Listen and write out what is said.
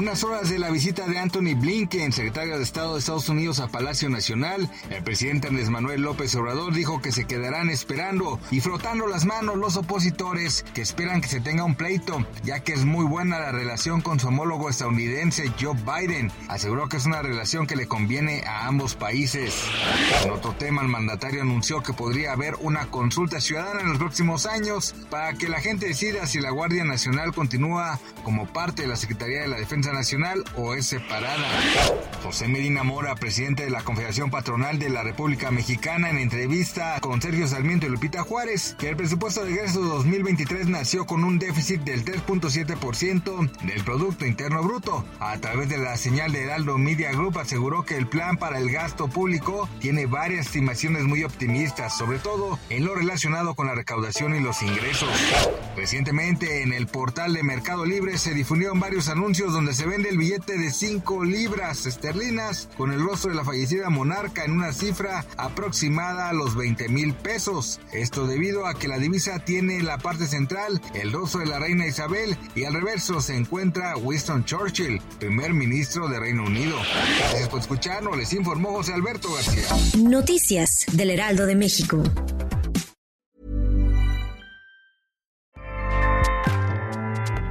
Unas horas de la visita de Anthony Blinken, secretario de Estado de Estados Unidos a Palacio Nacional, el presidente Andrés Manuel López Obrador dijo que se quedarán esperando y frotando las manos los opositores que esperan que se tenga un pleito, ya que es muy buena la relación con su homólogo estadounidense Joe Biden. Aseguró que es una relación que le conviene a ambos países. En otro tema, el mandatario anunció que podría haber una consulta ciudadana en los próximos años para que la gente decida si la Guardia Nacional continúa como parte de la Secretaría de la Defensa Nacional o es separada. José Medina Mora, presidente de la Confederación Patronal de la República Mexicana, en entrevista con Sergio Sarmiento y Lupita Juárez, que el presupuesto de egreso 2023 nació con un déficit del 3.7% del Producto Interno Bruto. A través de la señal de Heraldo Media Group aseguró que el plan para el gasto público tiene varias estimaciones muy optimistas, sobre todo en lo relacionado con la recaudación y los ingresos. Recientemente en el portal de Mercado Libre se difundieron varios anuncios donde se vende el billete de 5 libras esterlinas con el rostro de la fallecida monarca en una cifra aproximada a los 20 mil pesos. Esto debido a que la divisa tiene en la parte central el rostro de la reina Isabel y al reverso se encuentra Winston Churchill, primer ministro de Reino Unido. Gracias por escucharnos, les informó José Alberto García. Noticias del Heraldo de México.